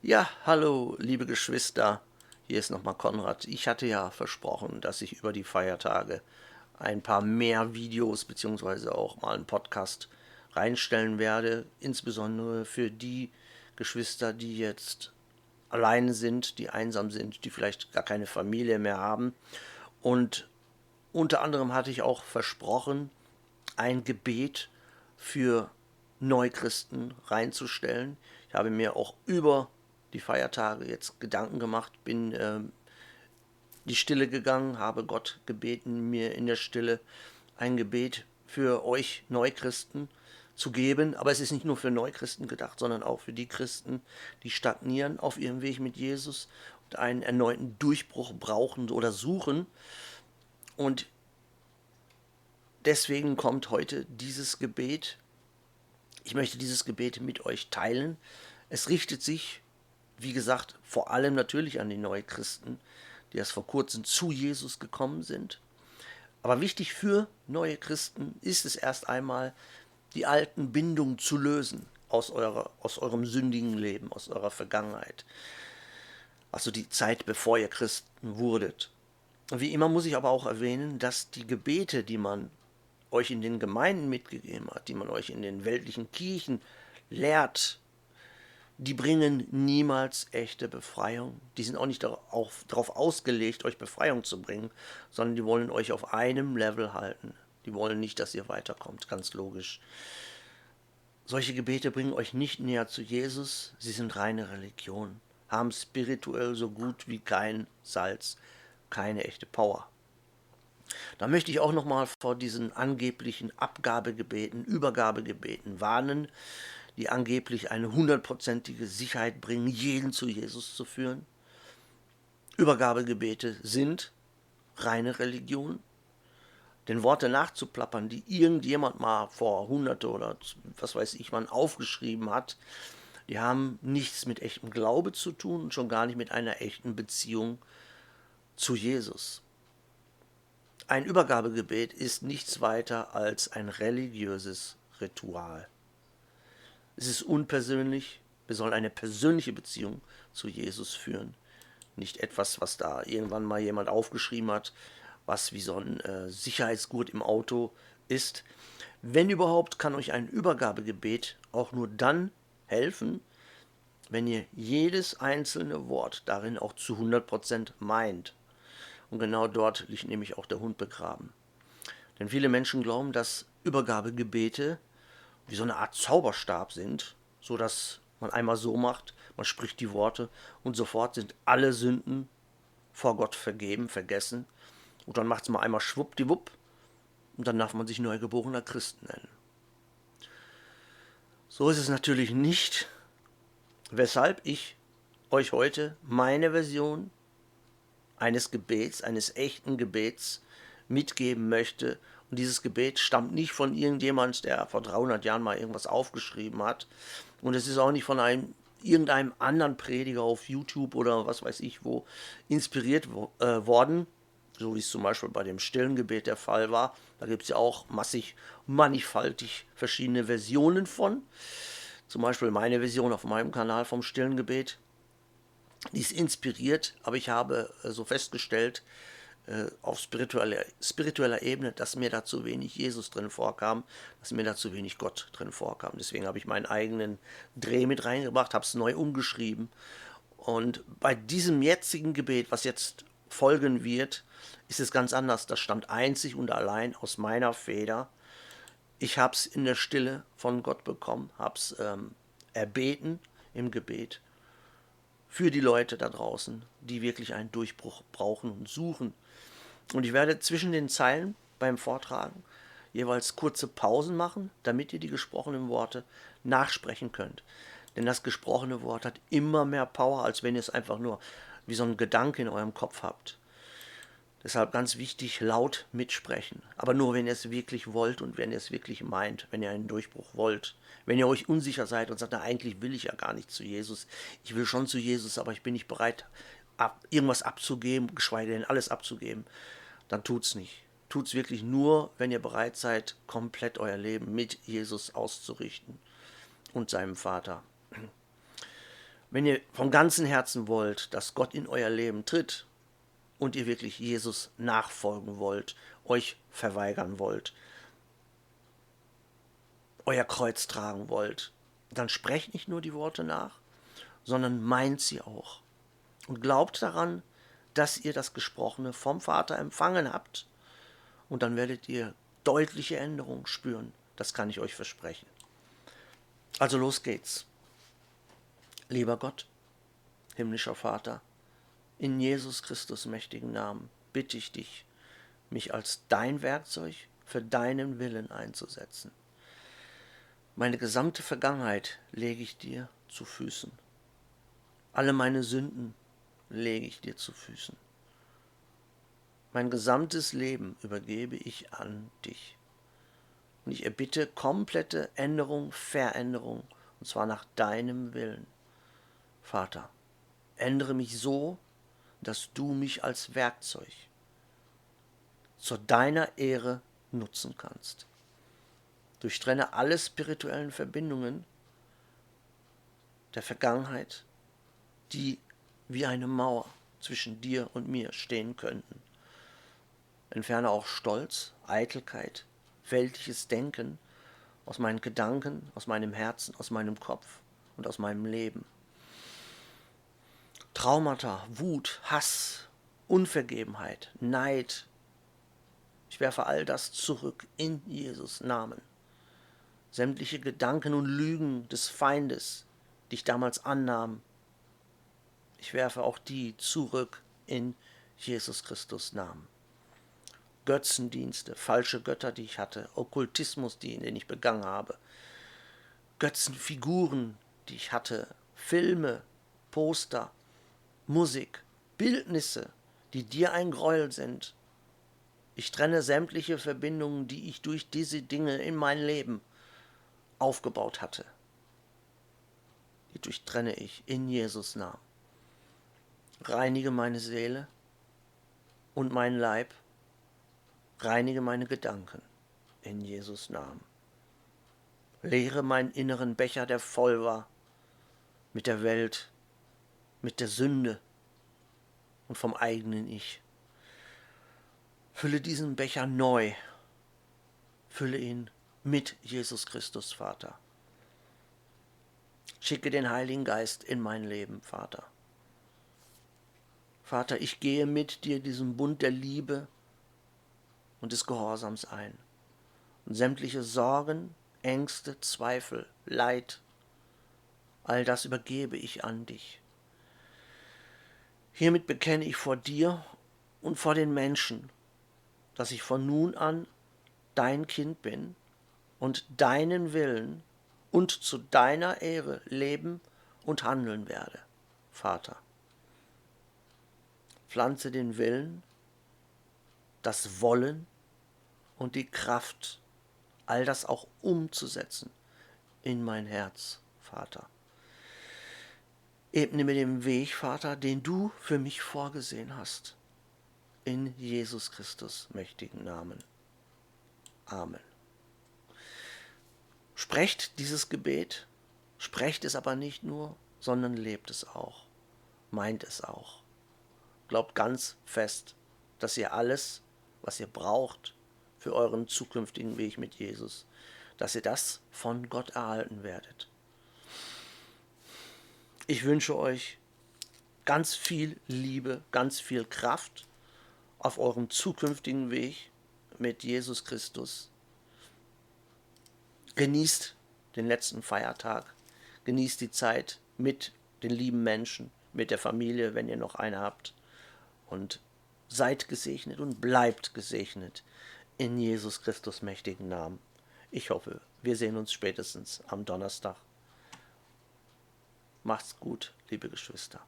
Ja, hallo, liebe Geschwister. Hier ist nochmal Konrad. Ich hatte ja versprochen, dass ich über die Feiertage ein paar mehr Videos beziehungsweise auch mal einen Podcast reinstellen werde, insbesondere für die Geschwister, die jetzt alleine sind, die einsam sind, die vielleicht gar keine Familie mehr haben. Und unter anderem hatte ich auch versprochen, ein Gebet für Neuchristen reinzustellen. Ich habe mir auch über die Feiertage jetzt Gedanken gemacht, bin äh, die Stille gegangen, habe Gott gebeten, mir in der Stille ein Gebet für euch Neuchristen zu geben. Aber es ist nicht nur für Neuchristen gedacht, sondern auch für die Christen, die stagnieren auf ihrem Weg mit Jesus und einen erneuten Durchbruch brauchen oder suchen. Und deswegen kommt heute dieses Gebet. Ich möchte dieses Gebet mit euch teilen. Es richtet sich wie gesagt, vor allem natürlich an die Neuchristen, die erst vor kurzem zu Jesus gekommen sind. Aber wichtig für neue Christen ist es erst einmal, die alten Bindungen zu lösen aus, eurer, aus eurem sündigen Leben, aus eurer Vergangenheit. Also die Zeit, bevor ihr Christen wurdet. Wie immer muss ich aber auch erwähnen, dass die Gebete, die man euch in den Gemeinden mitgegeben hat, die man euch in den weltlichen Kirchen lehrt, die bringen niemals echte Befreiung. Die sind auch nicht darauf, darauf ausgelegt, euch Befreiung zu bringen, sondern die wollen euch auf einem Level halten. Die wollen nicht, dass ihr weiterkommt, ganz logisch. Solche Gebete bringen euch nicht näher zu Jesus, sie sind reine Religion, haben spirituell so gut wie kein Salz, keine echte Power. Da möchte ich auch nochmal vor diesen angeblichen Abgabegebeten, Übergabegebeten warnen, die angeblich eine hundertprozentige Sicherheit bringen, jeden zu Jesus zu führen. Übergabegebete sind reine Religion. Den Worte nachzuplappern, die irgendjemand mal vor hunderte oder was weiß ich wann aufgeschrieben hat, die haben nichts mit echtem Glaube zu tun und schon gar nicht mit einer echten Beziehung zu Jesus. Ein Übergabegebet ist nichts weiter als ein religiöses Ritual. Es ist unpersönlich. Wir sollen eine persönliche Beziehung zu Jesus führen. Nicht etwas, was da irgendwann mal jemand aufgeschrieben hat, was wie so ein äh, Sicherheitsgurt im Auto ist. Wenn überhaupt, kann euch ein Übergabegebet auch nur dann helfen, wenn ihr jedes einzelne Wort darin auch zu 100% meint. Und genau dort liegt nämlich auch der Hund begraben. Denn viele Menschen glauben, dass Übergabegebete wie so eine Art Zauberstab sind, so dass man einmal so macht, man spricht die Worte und sofort sind alle Sünden vor Gott vergeben, vergessen. Und dann macht es mal einmal schwuppdiwupp und dann darf man sich neugeborener Christ nennen. So ist es natürlich nicht, weshalb ich euch heute meine Version eines Gebets, eines echten Gebets mitgeben möchte und dieses Gebet stammt nicht von irgendjemand, der vor 300 Jahren mal irgendwas aufgeschrieben hat. Und es ist auch nicht von einem irgendeinem anderen Prediger auf YouTube oder was weiß ich wo inspiriert äh, worden, so wie es zum Beispiel bei dem stillen Gebet der Fall war. Da gibt es ja auch massig, mannigfaltig verschiedene Versionen von. Zum Beispiel meine Version auf meinem Kanal vom stillen Gebet. Die ist inspiriert, aber ich habe äh, so festgestellt, äh, auf spiritueller, spiritueller Ebene, dass mir da zu wenig Jesus drin vorkam, dass mir da zu wenig Gott drin vorkam. Deswegen habe ich meinen eigenen Dreh mit reingebracht, habe es neu umgeschrieben. Und bei diesem jetzigen Gebet, was jetzt folgen wird, ist es ganz anders. Das stammt einzig und allein aus meiner Feder. Ich habe es in der Stille von Gott bekommen, habe es ähm, erbeten im Gebet für die Leute da draußen, die wirklich einen Durchbruch brauchen und suchen und ich werde zwischen den Zeilen beim Vortragen jeweils kurze Pausen machen, damit ihr die gesprochenen Worte nachsprechen könnt. Denn das gesprochene Wort hat immer mehr Power, als wenn ihr es einfach nur wie so ein Gedanke in eurem Kopf habt. Deshalb ganz wichtig, laut mitsprechen. Aber nur, wenn ihr es wirklich wollt und wenn ihr es wirklich meint, wenn ihr einen Durchbruch wollt. Wenn ihr euch unsicher seid und sagt, na, eigentlich will ich ja gar nicht zu Jesus. Ich will schon zu Jesus, aber ich bin nicht bereit, ab, irgendwas abzugeben, geschweige denn alles abzugeben, dann tut's nicht. Tut's wirklich nur, wenn ihr bereit seid, komplett euer Leben mit Jesus auszurichten und seinem Vater. Wenn ihr vom ganzen Herzen wollt, dass Gott in euer Leben tritt und ihr wirklich Jesus nachfolgen wollt, euch verweigern wollt, euer Kreuz tragen wollt, dann sprecht nicht nur die Worte nach, sondern meint sie auch. Und glaubt daran, dass ihr das Gesprochene vom Vater empfangen habt. Und dann werdet ihr deutliche Änderungen spüren. Das kann ich euch versprechen. Also los geht's. Lieber Gott, himmlischer Vater, in Jesus Christus mächtigen Namen bitte ich dich, mich als dein Werkzeug für deinen Willen einzusetzen. Meine gesamte Vergangenheit lege ich dir zu Füßen. Alle meine Sünden lege ich dir zu Füßen. Mein gesamtes Leben übergebe ich an dich. Und ich erbitte komplette Änderung, Veränderung, und zwar nach deinem Willen. Vater, ändere mich so, dass du mich als Werkzeug zu deiner Ehre nutzen kannst. Durchtrenne alle spirituellen Verbindungen der Vergangenheit, die wie eine Mauer zwischen dir und mir stehen könnten. Entferne auch Stolz, Eitelkeit, weltliches Denken aus meinen Gedanken, aus meinem Herzen, aus meinem Kopf und aus meinem Leben. Traumata, Wut, Hass, Unvergebenheit, Neid. Ich werfe all das zurück in Jesus Namen sämtliche Gedanken und Lügen des Feindes, die ich damals annahm. Ich werfe auch die zurück in Jesus Christus Namen. Götzendienste, falsche Götter, die ich hatte, Okkultismus, den ich begangen habe, Götzenfiguren, die ich hatte, Filme, Poster, Musik, Bildnisse, die dir ein Gräuel sind. Ich trenne sämtliche Verbindungen, die ich durch diese Dinge in mein Leben aufgebaut hatte. Die durchtrenne ich in Jesus Namen. Reinige meine Seele und meinen Leib, reinige meine Gedanken in Jesus Namen. Leere meinen inneren Becher, der voll war mit der Welt, mit der Sünde und vom eigenen Ich. Fülle diesen Becher neu, fülle ihn mit Jesus Christus, Vater. Schicke den Heiligen Geist in mein Leben, Vater. Vater, ich gehe mit dir diesen Bund der Liebe und des Gehorsams ein. Und sämtliche Sorgen, Ängste, Zweifel, Leid, all das übergebe ich an dich. Hiermit bekenne ich vor dir und vor den Menschen, dass ich von nun an dein Kind bin und deinen Willen und zu deiner Ehre leben und handeln werde, Vater. Pflanze den Willen, das Wollen und die Kraft, all das auch umzusetzen in mein Herz, Vater. Ebne mir den Weg, Vater, den du für mich vorgesehen hast. In Jesus Christus mächtigen Namen. Amen. Sprecht dieses Gebet, sprecht es aber nicht nur, sondern lebt es auch, meint es auch. Glaubt ganz fest, dass ihr alles, was ihr braucht für euren zukünftigen Weg mit Jesus, dass ihr das von Gott erhalten werdet. Ich wünsche euch ganz viel Liebe, ganz viel Kraft auf eurem zukünftigen Weg mit Jesus Christus Genießt den letzten Feiertag. Genießt die Zeit mit den lieben Menschen, mit der Familie, wenn ihr noch eine habt. Und seid gesegnet und bleibt gesegnet in Jesus Christus mächtigen Namen. Ich hoffe, wir sehen uns spätestens am Donnerstag. Macht's gut, liebe Geschwister.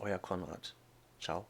Euer Konrad. Ciao.